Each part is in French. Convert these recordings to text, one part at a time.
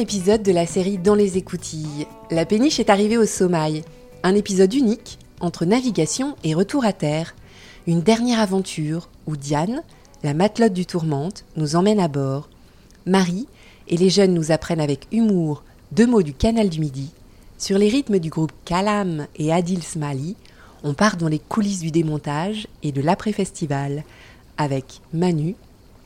épisode de la série Dans les écoutilles. La péniche est arrivée au sommeil. Un épisode unique entre navigation et retour à terre. Une dernière aventure où Diane, la matelote du Tourmente, nous emmène à bord. Marie et les jeunes nous apprennent avec humour deux mots du canal du Midi. Sur les rythmes du groupe Kalam et Adil Smali, on part dans les coulisses du démontage et de l'après-festival avec Manu,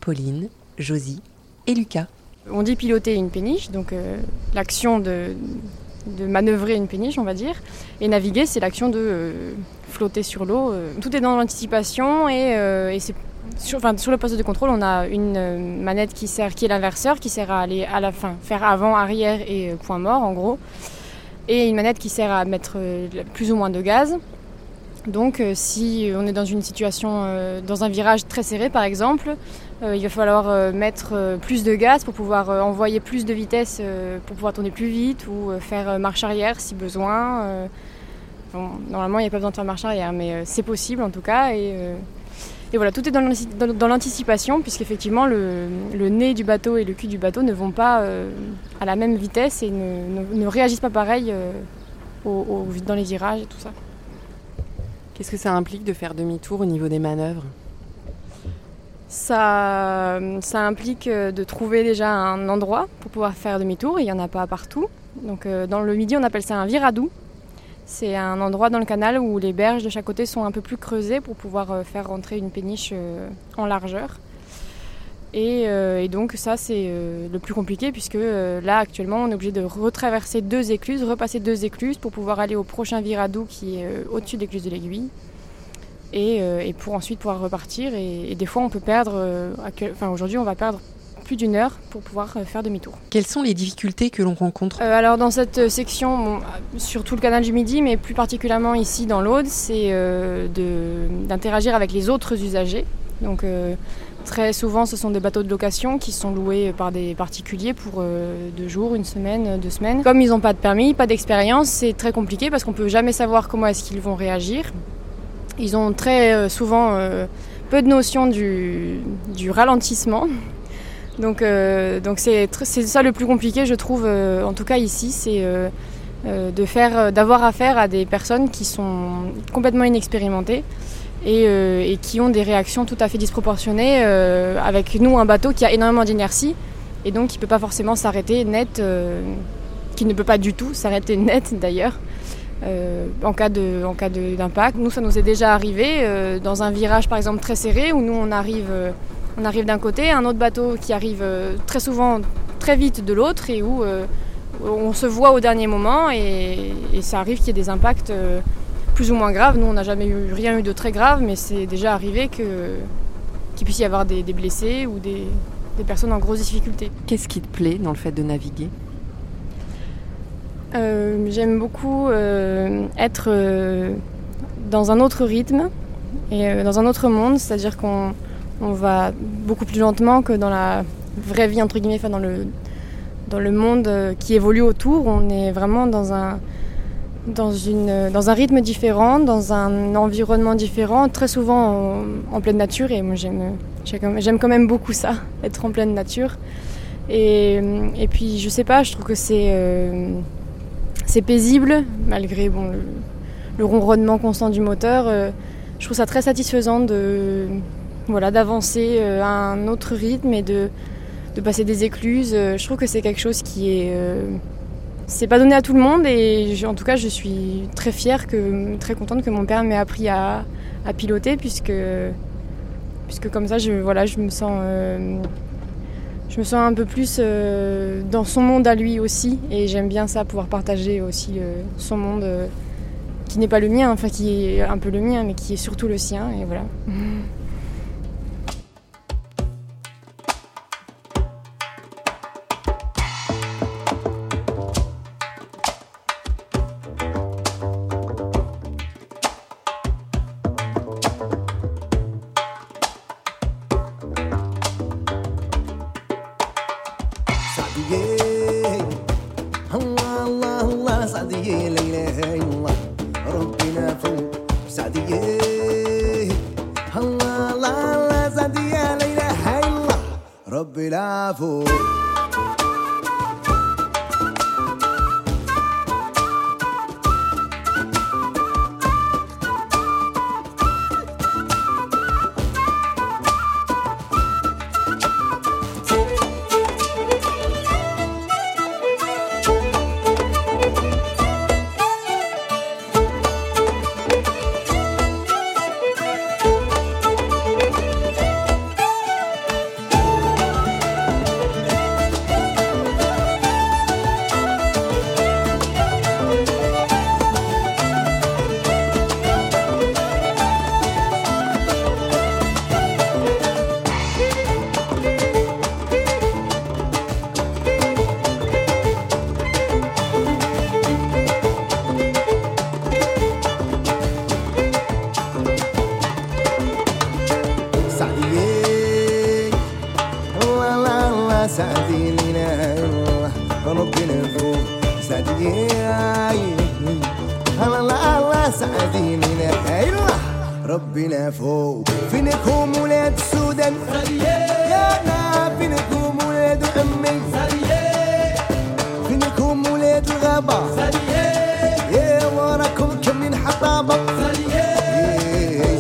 Pauline, Josie et Lucas. On dit piloter une péniche, donc euh, l'action de, de manœuvrer une péniche, on va dire. Et naviguer, c'est l'action de euh, flotter sur l'eau. euh. Tout est dans l'anticipation et, sur, le poste de contrôle, on a une manette qui sert, qui est l'inverseur, qui sert à aller à la fin, faire avant, arrière et point mort, en gros. Et une manette qui sert à mettre plus ou moins de gaz. Donc, euh, si on est dans une situation, euh, dans un virage très serré, par exemple, euh, il va falloir mettre plus de gaz pour pouvoir envoyer plus de vitesse pour pouvoir tourner plus vite ou faire marche arrière si besoin. Bon, normalement, il n'y a pas besoin de faire marche arrière, mais c'est possible en tout cas. Et, voilà, tout est dans l'antici- dans- dans l'anticipation, puisqu'effectivement, le, le nez du bateau et le cul du bateau ne vont pas à la même vitesse et ne, réagissent pas pareil dans les virages et tout ça. Qu'est-ce que ça implique de faire demi-tour au niveau des manœuvres? Ça, ça implique euh, de trouver déjà un endroit pour pouvoir faire demi-tour. Il n'y en a pas partout. Donc, euh, dans le midi, on appelle ça un viradou. C'est un endroit dans le canal où les berges de chaque côté sont un peu plus creusées pour pouvoir euh, faire rentrer une péniche en largeur. Et, euh, et donc ça c'est euh, le plus compliqué puisque euh, là actuellement on est obligé de retraverser deux écluses, repasser deux écluses pour pouvoir aller au prochain viradou qui est au-dessus de l'écluse de l'aiguille et, et pour ensuite pouvoir repartir. Et, et des fois, on peut perdre, enfin aujourd'hui, on va perdre plus d'une heure pour pouvoir faire demi-tour. Quelles sont les difficultés que l'on rencontre? Euh, alors dans cette section, bon, sur tout le canal du Midi, mais plus particulièrement ici dans l'Aude, c'est euh, d'interagir avec les autres usagers. Donc euh, très souvent, ce sont des bateaux de location qui sont loués par des particuliers pour euh, deux jours, une semaine, deux semaines. Comme ils n'ont pas de permis, pas d'expérience, c'est très compliqué parce qu'on peut jamais savoir comment est-ce qu'ils vont réagir. Ils ont très euh, souvent euh, peu de notion du, ralentissement. Donc c'est ça le plus compliqué, je trouve, en tout cas ici, c'est d'avoir affaire à des personnes qui sont complètement inexpérimentées et, euh, et qui ont des réactions tout à fait disproportionnées. euh, avec nous, un bateau qui a énormément d'inertie et donc qui ne peut pas forcément s'arrêter net, euh, qui ne peut pas du tout s'arrêter net d'ailleurs. en cas d'impact. Nous, ça nous est déjà arrivé dans un virage, par exemple, très serré, où nous, on arrive, on arrive d'un côté, un autre bateau qui arrive très souvent très vite de l'autre, et où on se voit au dernier moment, et, ça arrive qu'il y ait des impacts plus ou moins graves. Nous, on n'a jamais eu rien eu de très grave, mais c'est déjà arrivé que qu'il puisse y avoir des, des blessés ou des, des personnes en grosse difficulté. Qu'est-ce qui te plaît dans le fait de naviguer? Euh, J'aime beaucoup euh, être euh, dans un autre rythme et dans un autre monde, c'est-à-dire qu'on on va beaucoup plus lentement que dans la vraie vie, entre guillemets, enfin, dans, le, dans le monde qui évolue autour. On est vraiment dans un, dans, une, dans un rythme différent, dans un environnement différent, très souvent en, pleine nature. Et moi, j'aime j'aime- quand même beaucoup ça, être en pleine nature. Et, et puis, je sais pas, je trouve que c'est. euh, paisible, malgré bon, le, le ronronnement constant du moteur. euh, je trouve ça très satisfaisant de voilà d'avancer euh, à un autre rythme et de, de passer des écluses. Je trouve que c'est quelque chose qui est c'est pas donné à tout le monde et en tout cas je suis très fière que très contente que mon père m'ait appris à, piloter puisque puisque comme ça je voilà je me sens euh, je me sens un peu plus euh, dans son monde à lui aussi et j'aime bien ça, pouvoir partager aussi euh, son monde qui n'est pas le mien, enfin qui est un peu le mien mais qui est surtout le sien et voilà.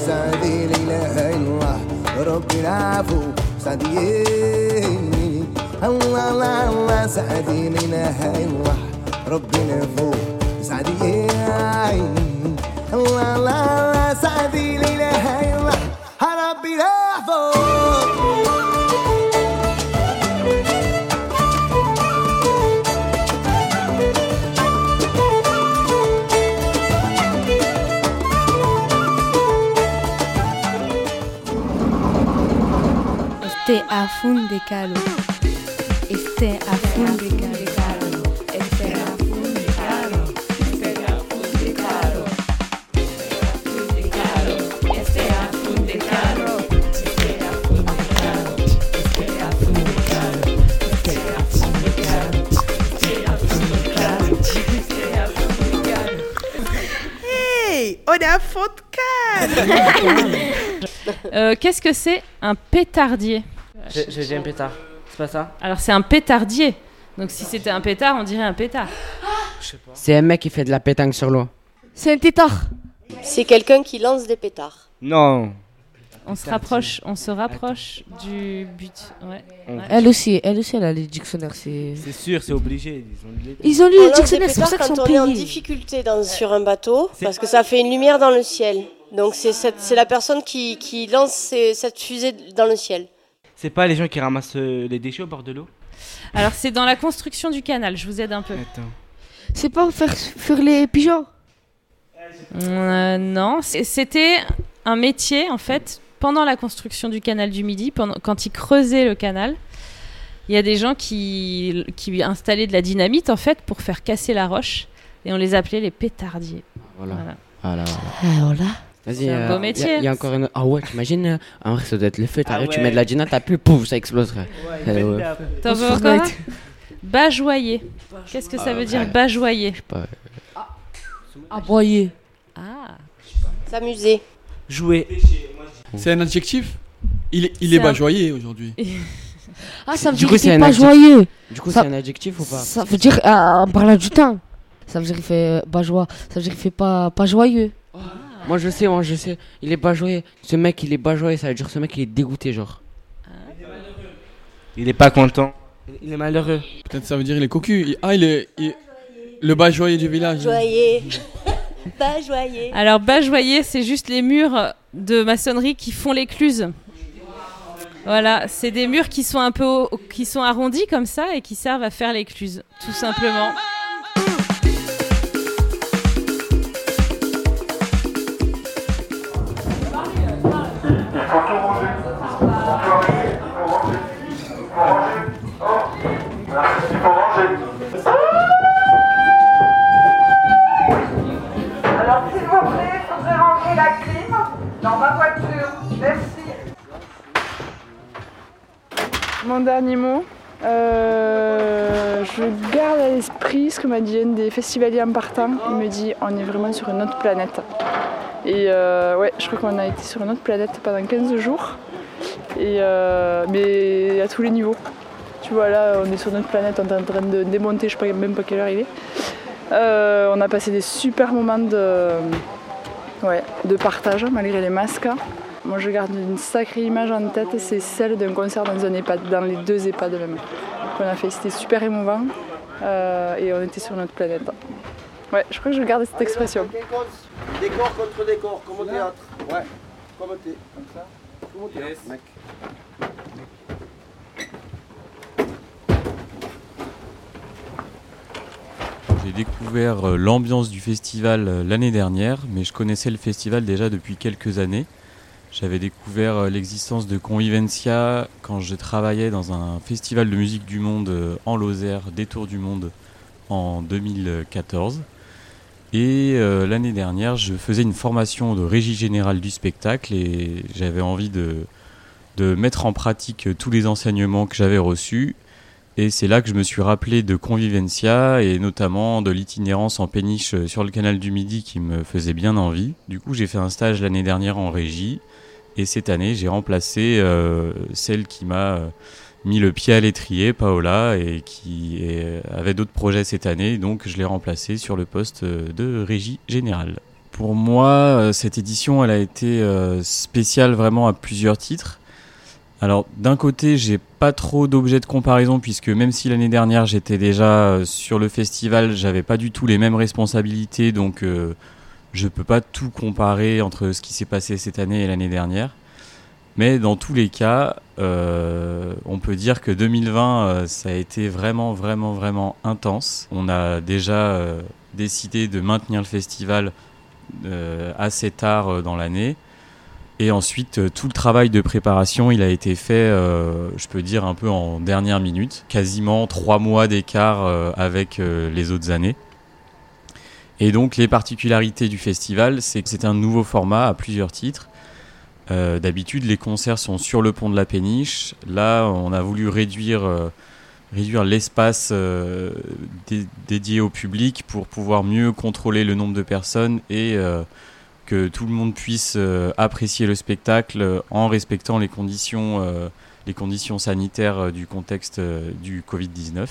سعدي لا إله إلا الله. ربنا فوق سعدي. الله الله الله. سعدي لا إله إلا الله. ربنا فوق سعدي. الله الله الله. سعدي. A fun de calo. Este a fun de calo. Este a fun de calo. Este a fun de calo. Este a fun de calo. Este a fun de calo. Este a fun de calo. Este a fun de calo. Este a fun de calo. Este a fun de calo. Hey, on a fond de Euh, Qu'est-ce que c'est un pétardier? J'ai j'ai dit un pétard. C'est pas ça Alors c'est un pétardier. Donc si c'était un pétard, on dirait un pétard. Je sais pas. C'est un mec qui fait de la pétanque sur l'eau. C'est un tétard. C'est quelqu'un qui lance des pétards. Non. On se rapproche, on se rapproche du but. Ouais. ouais. Elle aussi, elle aussi, elle a les dictionnaires. C'est... C'est sûr, c'est obligé. Ils ont les- Ils ont lu On les dictionnaires, c'est pour ça qu'ils quand sont on est en difficulté dans- sur un bateau, parce que ça fait une lumière dans le ciel. Donc c'est cette- c'est la personne qui, qui lance cette fusée dans le ciel. C'est pas les gens qui ramassent euh, les déchets au bord de l'eau Alors c'est dans la construction du canal. Je vous aide un peu. Attends. C'est pas faire fuir les pigeons. Euh, non, c'était un métier en fait pendant la construction du canal du Midi, pendant, quand ils creusaient le canal. Il y a des gens qui, qui installaient de la dynamite en fait pour faire casser la roche et on les appelait les pétardiers. Voilà. Voilà. Voilà. voilà. Ah, voilà. Vas-y. C'est un beau métier. Il y, a encore une. Ah ouais, t'imagines euh, En vrai, ça doit être le feu. T'arrives, tu ouais. mets de la t'as plus, pouf, ça exploserait. Euh. T'en veux encore un Bajoyer. Qu'est-ce que ça veut dire bajoyer Pas- Aboyer. Ah. S'amuser. Jouer. C'est un adjectif? Il est, il est un- bajoyer aujourd'hui. Ah, ça veut Du dire qu'il est pas joyeux. Du coup, c'est un adjectif ou pas? Ça veut dire, euh, en parlant du temps, ça veut dire qu'il fait pas joie. Ça veut dire qu'il fait pas, pas joyeux. Moi, je sais, moi, je sais. Il est pas joyeux. Ce mec, il est pas joyeux. Ça veut dire ce mec, il est dégoûté, genre. Il est pas content. Il est malheureux. Peut-être ça veut dire il est cocu. Il- Ah, il est, il- le bajoyer du village. Joyeux. Pas joyeux. Alors bajoyer, c'est juste les murs de maçonnerie qui font l'écluse. Voilà, c'est des murs qui sont un peu qui sont arrondis comme ça et qui servent à faire l'écluse, tout simplement. M'a dit un des festivaliers en partant. Il me dit on est vraiment sur une autre planète. Et euh, ouais, je crois qu'on a été sur une autre planète pendant 15 jours. Et euh, mais à tous les niveaux. Tu vois là, on est sur notre planète, on est en train de démonter, je sais pas même pas quelle heure il est. Euh, on a passé des super moments de, ouais, de partage malgré les masques. Moi je garde une sacrée image en tête, c'est celle d'un concert dans un EHPAD, dans les deux EHPAD même qu'on a fait. C'était super émouvant euh, et on était sur notre planète. Ouais, je crois que je garde cette expression. Décor contre décor, comme au théâtre. Ouais, comme au thé- comme ça. Comme au théâtre, mec. J'ai découvert euh, l'ambiance du festival euh, l'année dernière, mais je connaissais le festival déjà depuis quelques années. J'avais découvert euh, l'existence de Convivencia quand je travaillais dans un festival de musique du monde euh, en Lozère, Détour du Monde, en 2014. Et euh, l'année dernière, je faisais une formation de régie générale du spectacle et j'avais envie de, mettre en pratique tous les enseignements que j'avais reçus Et c'est là que je me suis rappelé de Convivencia et notamment de l'itinérance en péniche euh, sur le canal du Midi qui me faisait bien envie. Du coup, j'ai fait un stage l'année dernière en régie et cette année, j'ai remplacé euh, celle qui m'a euh, mis le pied à l'étrier, Paola, et qui avait d'autres projets cette année. Donc, je l'ai remplacée sur le poste de régie générale. Pour moi, cette édition, elle a été spéciale vraiment à plusieurs titres. Alors d'un côté, j'ai pas trop d'objets de comparaison puisque même si l'année dernière j'étais déjà euh, sur le festival, j'avais pas du tout les mêmes responsabilités, donc euh, je peux pas tout comparer entre ce qui s'est passé cette année et l'année dernière. Mais dans tous les cas, euh, on peut dire que 2020, euh, ça a été vraiment, vraiment, vraiment intense. On a déjà décidé de maintenir le festival assez tard dans l'année. Et ensuite, euh, tout le travail de préparation, il a été fait, euh, je peux dire, un peu en dernière minute. Quasiment trois mois d'écart euh, avec les autres années. Et donc, les particularités du festival, c'est que c'est un nouveau format à plusieurs titres. D'habitude, les concerts sont sur le pont de la péniche. Là, on a voulu réduire, réduire l'espace dé- dédié au public pour pouvoir mieux contrôler le nombre de personnes et que tout le monde puisse euh, apprécier le spectacle euh, en respectant les conditions, euh, les conditions sanitaires du contexte du Covid-19.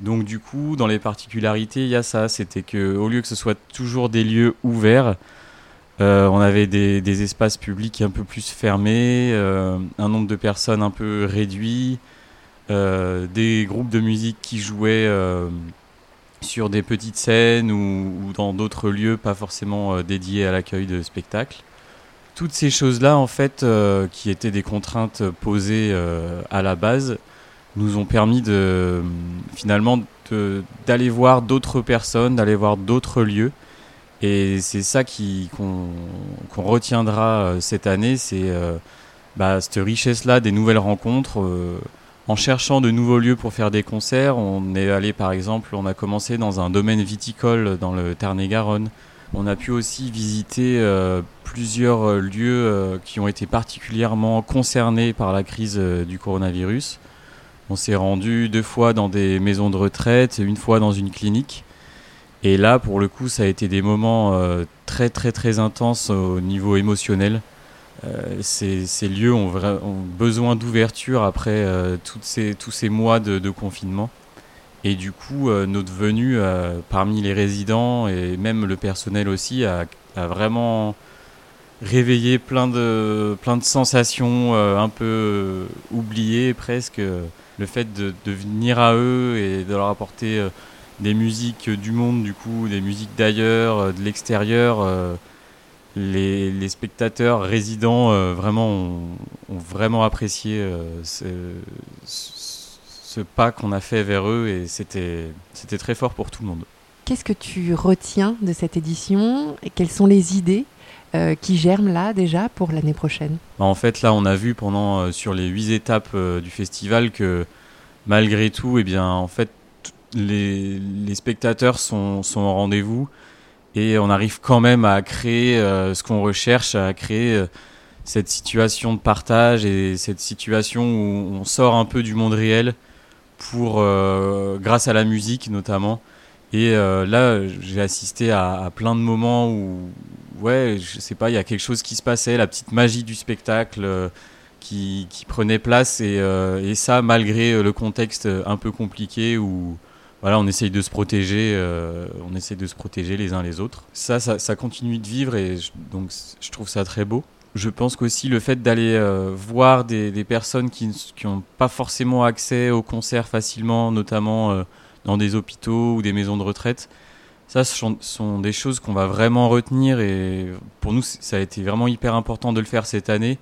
Donc du coup, dans les particularités, il y a ça, c'était que au lieu que ce soit toujours des lieux ouverts, on avait des, espaces publics un peu plus fermés, un nombre de personnes un peu réduit, des groupes de musique qui jouaient sur des petites scènes ou, dans d'autres lieux pas forcément euh, dédiés à l'accueil de spectacles. Toutes ces choses-là, en fait, euh, qui étaient des contraintes posées euh, à la base, nous ont permis de finalement d'aller voir d'autres personnes, d'aller voir d'autres lieux. Et c'est ça qui- qu'on retiendra cette année, c'est bah, cette richesse-là des nouvelles rencontres. En cherchant de nouveaux lieux pour faire des concerts, on est allé par exemple, on a commencé dans un domaine viticole dans le Tarn-et-Garonne. On a pu aussi visiter euh, plusieurs euh, lieux euh, qui ont été particulièrement concernés par la crise du coronavirus. On s'est rendu deux fois dans des maisons de retraite, une fois dans une clinique. Et là, pour le coup, ça a été des moments très très très intenses au niveau émotionnel. Euh, ces, lieux ont, besoin d'ouverture après euh, tous ces mois de, confinement. Et du coup, euh, notre venue parmi les résidents et même le personnel aussi a, vraiment réveillé plein de, sensations un peu oubliées presque. Le fait de, de venir à eux et de leur apporter des musiques du monde, du coup, des musiques d'ailleurs, de l'extérieur. Les, les spectateurs résidents euh, vraiment ont, ont vraiment apprécié euh, ce, pas qu'on a fait vers eux et c'était c'était très fort pour tout le monde. Qu'est-ce que tu retiens de cette édition et quelles sont les idées euh, qui germent là déjà pour l'année prochaine? Bah, En fait, là, on a vu pendant sur les huit étapes du festival que malgré tout, eh bien, en fait, les, les spectateurs sont, sont au rendez-vous et on arrive quand même à créer euh, ce qu'on recherche, à créer euh, cette situation de partage et cette situation où on sort un peu du monde réel pour euh, grâce à la musique notamment. Et là, j'ai assisté à, plein de moments où, ouais, je sais pas, il y a quelque chose qui se passait, la petite magie du spectacle qui, prenait place, et, et ça malgré le contexte un peu compliqué où, voilà, on essaye de se protéger, euh, on essaye de se protéger les uns les autres. Ça, ça, continue de vivre, et je- donc je trouve ça très beau. Je pense qu'aussi le fait d'aller euh, voir des, personnes qui n'ont pas forcément accès aux concerts facilement, notamment euh, dans des hôpitaux ou des maisons de retraite, ça ce sont, des choses qu'on va vraiment retenir et pour nous ça a été vraiment hyper important de le faire cette année.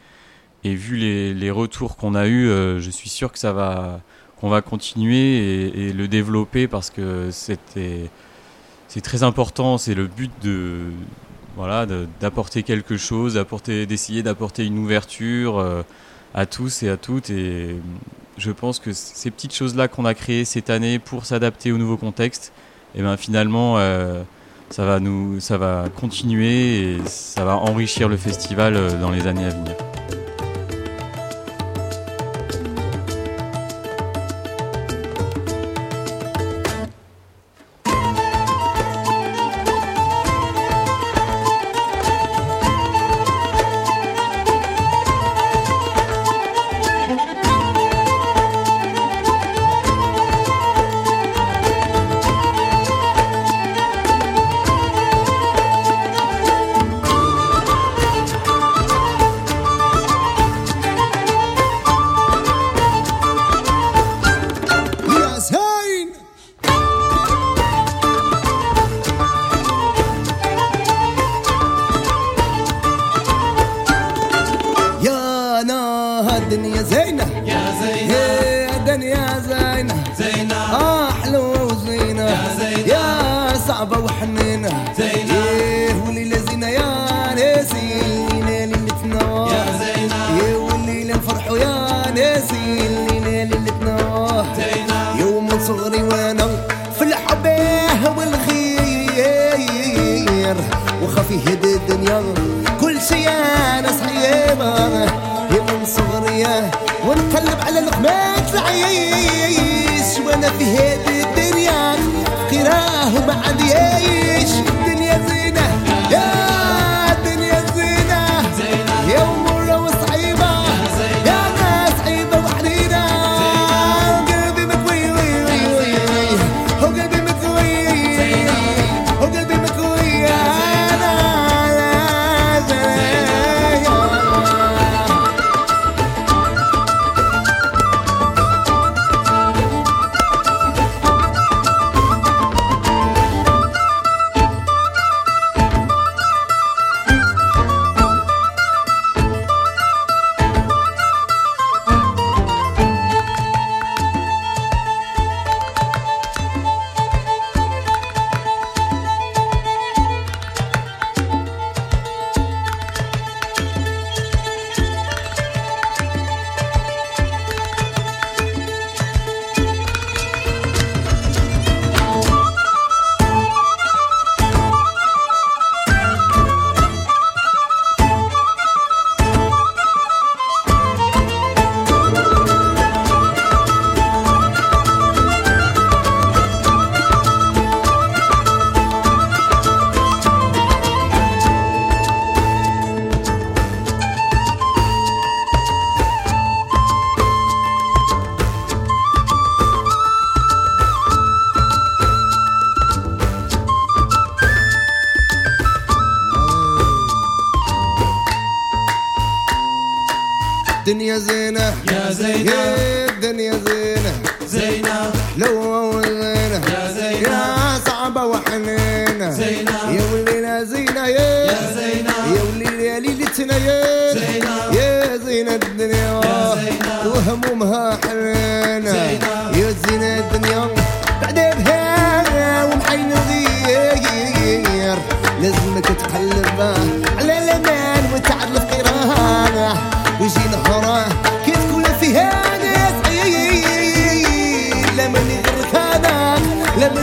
Et vu les, les retours qu'on a eus, je suis sûr que ça va qu'on va continuer et, le développer parce que c'est très important, c'est le but de d'apporter quelque chose, d'apporter d'essayer d'apporter une ouverture euh, à tous et à toutes et je pense que ces petites choses là qu'on a créées cette année pour s'adapter au nouveau contexte, et ben finalement euh, ça va nous ça va continuer et ça va enrichir le festival euh, dans les années à venir.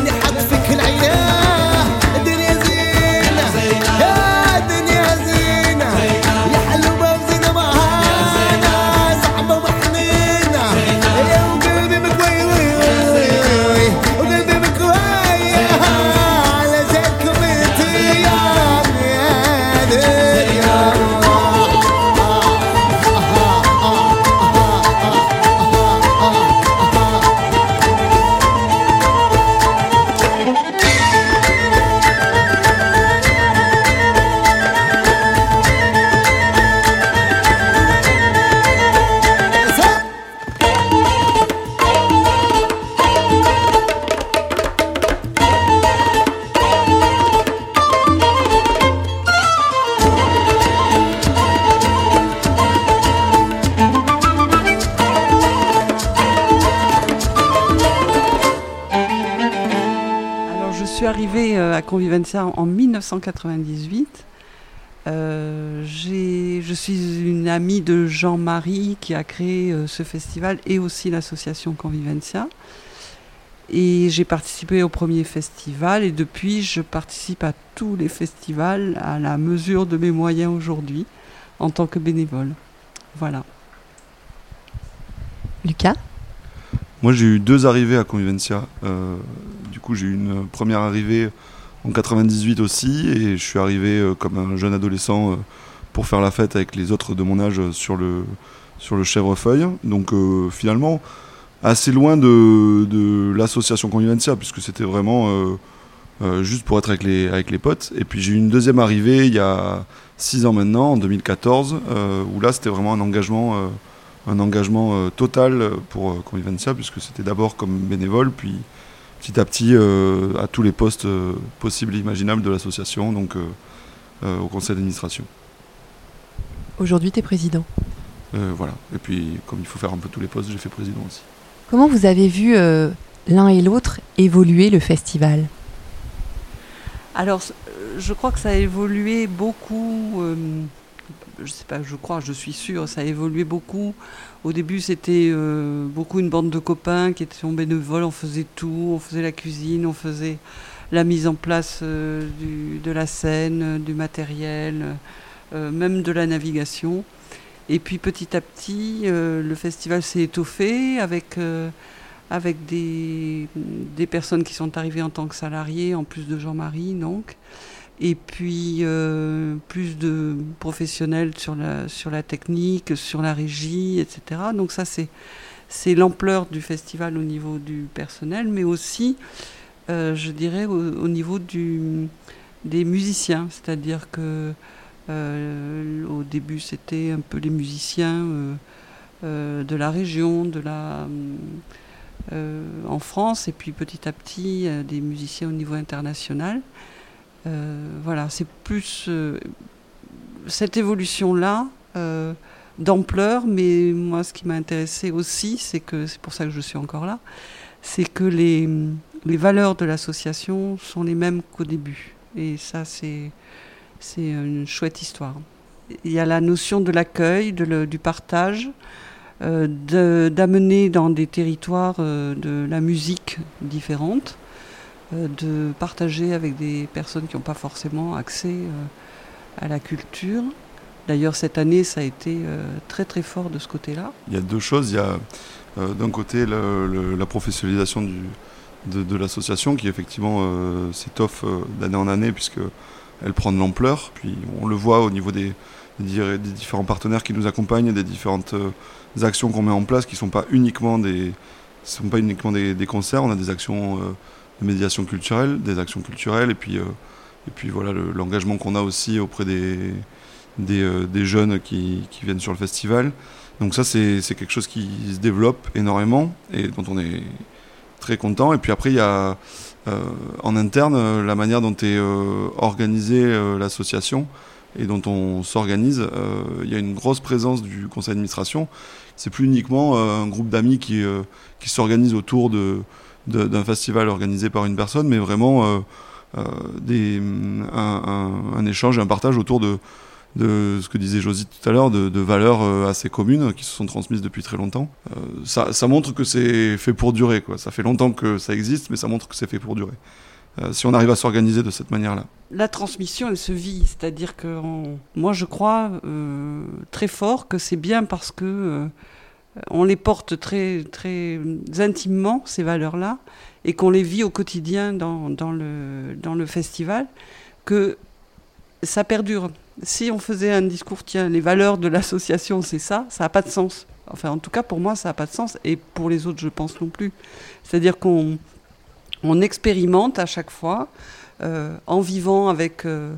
حد suis arrivée euh, à Convivencia en 1998. Euh, je suis une amie de Jean-Marie qui a créé euh, ce festival et aussi l'association Convivencia. Et j'ai participé au premier festival et depuis je participe à tous les festivals à la mesure de mes moyens aujourd'hui en tant que bénévole. Voilà. Lucas? Moi, j'ai eu deux arrivées à Convivencia. Euh, coup, j'ai eu une première arrivée en 98 aussi, et je suis arrivé euh, comme un jeune adolescent euh, pour faire la fête avec les autres de mon âge euh, sur le, sur le Chèvrefeuille. Donc, finalement, assez loin de, de l'association Convivencia, puisque c'était vraiment juste pour être avec les, avec les potes. Et puis, j'ai eu une deuxième arrivée il y a six ans maintenant, en 2014, euh, où là, c'était vraiment un engagement. un engagement total pour Convivencia, puisque c'était d'abord comme bénévole, puis petit à petit euh, à tous les postes euh, possibles et imaginables de l'association, donc euh, euh, au conseil d'administration. Aujourd'hui, tu es président. Euh, voilà. Et puis, comme il faut faire un peu tous les postes, j'ai fait président aussi. Comment vous avez vu euh, l'un et l'autre évoluer le festival? Alors, je crois que ça a évolué beaucoup. euh, je sais pas, je crois, je suis sûre, ça a évolué beaucoup. Au début, c'était euh, beaucoup une bande de copains qui étaient en bénévole. On faisait tout, on faisait la cuisine, on faisait la mise en place euh, de la scène, euh, du matériel, même de la navigation. Et puis petit à petit, le festival s'est étoffé avec, avec des, des personnes qui sont arrivées en tant que salariés, en plus de Jean-Marie, donc. Et puis euh, plus de professionnels sur la, sur la technique, sur la régie, etc. Donc ça, c'est, c'est l'ampleur du festival au niveau du personnel, mais aussi, euh, je dirais, au, au niveau du, des musiciens. C'est-à-dire que euh, au début, c'était un peu les musiciens de la région, de la, en France, et puis petit à petit, des musiciens au niveau international. Euh, voilà, c'est plus euh, cette évolution-là euh, d'ampleur, mais moi, ce qui m'a intéressé aussi, c'est que c'est pour ça que je suis encore là, c'est que les, les valeurs de l'association sont les mêmes qu'au début. Et ça, c'est c'est une chouette histoire. Il y a la notion de l'accueil, du partage, de- d'amener dans des territoires de la musique différente, de partager avec des personnes qui n'ont pas forcément accès euh, à la culture. D'ailleurs, cette année, ça a été euh, très très fort de ce côté-là. Il y a deux choses. Il y a euh, d'un côté la professionnalisation de, l'association qui effectivement euh, s'étoffe euh, d'année en année puisque elle prend de l'ampleur. Puis on le voit au niveau des, différents partenaires qui nous accompagnent, des différentes euh, actions qu'on met en place qui ne sont pas uniquement des des, concerts. On a des actions euh, médiation culturelle, des actions culturelles et puis euh, et puis voilà le- l'engagement qu'on a aussi auprès des des, euh, des jeunes qui, qui viennent sur le festival. Donc ça, c'est quelque chose qui se développe énormément et dont on est très content. Et puis après, il y a euh, en interne la manière dont est euh, organisée euh, l'association et dont on s'organise. Euh, Il y a une grosse présence du conseil d'administration. C'est plus uniquement un groupe d'amis qui, qui s'organise autour de- d'un festival organisé par une personne, mais vraiment euh, euh, des, un, un- un échange un partage autour de, de ce que disait Josie tout à l'heure, de, valeurs euh, assez communes qui se sont transmises depuis très longtemps. Ça, montre que c'est fait pour durer. Ça fait longtemps que ça existe, mais ça montre que c'est fait pour durer. Si on arrive à s'organiser de cette manière-là. La transmission, elle se vit, c'est-à-dire que moi je crois très fort que c'est bien parce que on les porte très, très intimement, ces valeurs-là, et qu'on les vit au quotidien dans, dans le, festival, que ça perdure. Si on faisait un discours, tiens, les valeurs de l'association, c'est ça, ça n'a pas de sens. Enfin, en tout cas, pour moi, ça n'a pas de sens, et pour les autres, je pense non plus. C'est-à-dire qu'on on expérimente à chaque fois, euh, en vivant avec, euh,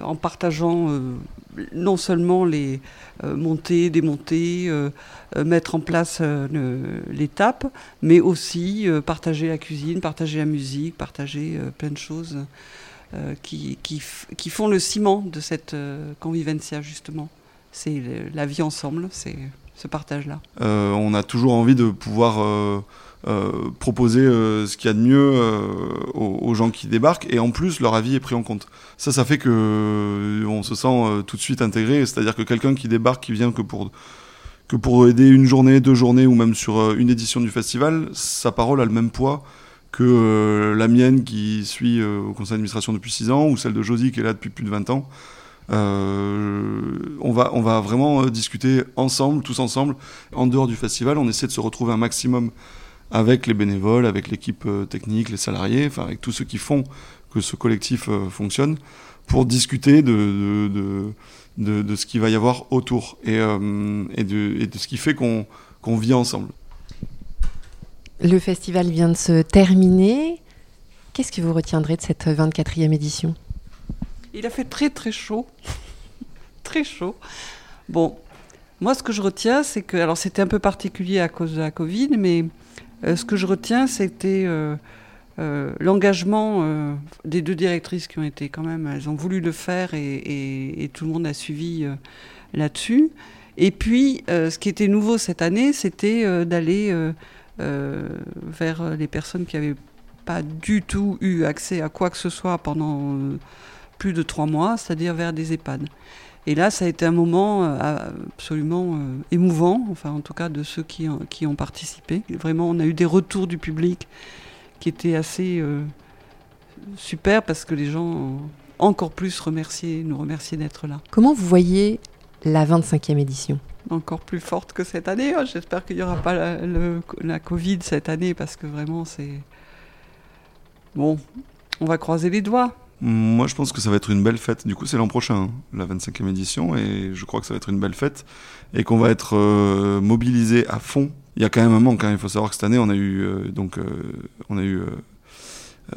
en partageant euh, non seulement les euh, montées, démontées, euh, euh, mettre en place euh, l'étape, mais aussi euh, partager la cuisine, partager la musique, partager euh, plein de choses euh, qui, qui, qui font le ciment de cette euh, convivencia, justement. C'est la vie ensemble, c'est ce partage-là. Euh, on a toujours envie de pouvoir euh, euh, proposer euh, ce qu'il y a de mieux euh, aux, gens qui débarquent et en plus leur avis est pris en compte. Ça, ça fait que euh, on se sent euh, tout de suite intégré. C'est-à-dire que quelqu'un qui débarque, qui vient que pour que pour aider une journée, deux journées ou même sur euh, une édition du festival, sa parole a le même poids que euh, la mienne qui suit euh, au conseil d'administration depuis 6 ans ou celle de Josie qui est là depuis plus de 20 ans. Euh, on, va, on va vraiment euh, discuter ensemble, tous ensemble. En dehors du festival, on essaie de se retrouver un maximum avec les bénévoles, avec l'équipe euh, technique, les salariés, enfin avec tous ceux qui font que ce collectif euh, fonctionne, pour discuter de, de, de, de- de ce qu'il va y avoir autour et, euh, et, de, et de ce qui fait qu'on qu'on vit ensemble. Le festival vient de se terminer. Qu'est-ce que vous retiendrez de cette 24e édition? Il a fait très très chaud. très chaud. Bon, moi ce que je retiens, c'est que. Alors c'était un peu particulier à cause de la Covid, mais ce que je retiens, c'était euh, euh, l'engagement euh, des deux directrices qui ont été quand même. Elles ont voulu le faire et, tout le monde a suivi euh, là-dessus. Et puis, euh, ce qui était nouveau cette année, c'était euh, d'aller euh, euh, vers les personnes qui avaient pas du tout eu accès à quoi que ce soit pendant euh, plus de trois mois, c'est-à-dire vers des EHPAD. Et là, ça a été un moment euh, absolument euh, émouvant, enfin en tout cas de ceux qui, ont- qui ont participé. Vraiment, on a eu des retours du public qui étaient assez euh, super parce que les gens ont encore plus remercié, nous remercier d'être là. Comment vous voyez la 25e édition? Encore plus forte que cette année. hein. J'espère qu'il n'y aura pas la, le- la Covid cette année parce que vraiment c'est... Bon, on va croiser les doigts. Moi, je pense que ça va être une belle fête. Du coup, c'est l'an prochain, hein, la 25e édition, et je crois que ça va être une belle fête et qu'on va être euh, mobilisé à fond. Il y a quand même un manque. hein. Il faut savoir que cette année, on a eu euh, donc euh, on a eu euh,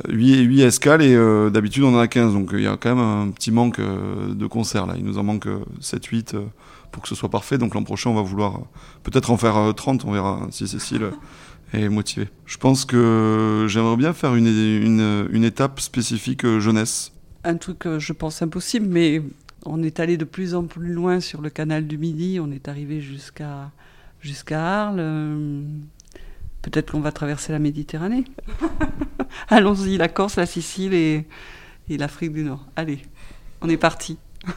8, 8 escales et euh, d'habitude on en a 15. Donc il y a quand même un petit manque euh, de concerts là. Il nous en manque 7, 8 euh, pour que ce soit parfait. Donc l'an prochain, on va vouloir peut-être en faire euh, 30. On verra hein, si Cécile est motivée. Je pense que j'aimerais bien faire une, une, une étape spécifique euh, jeunesse. Un truc, euh, je pense, impossible, mais on est allé de plus en plus loin sur le canal du Midi. On est arrivé jusqu'à jusqu'à Arles. euh, Peut-être qu'on va traverser la Méditerranée. Allons-y, la Corse, la Sicile et, et l'Afrique du Nord. Allez, on est parti.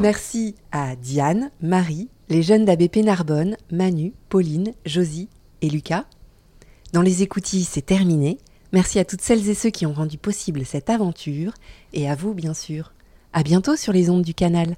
Merci à Diane, Marie, les jeunes d'ABP Narbonne, Manu, Pauline, Josie et Lucas. Dans les écoutilles, c'est terminé. Merci à toutes celles et ceux qui ont rendu possible cette aventure et à vous, bien sûr. À bientôt sur les ondes du canal.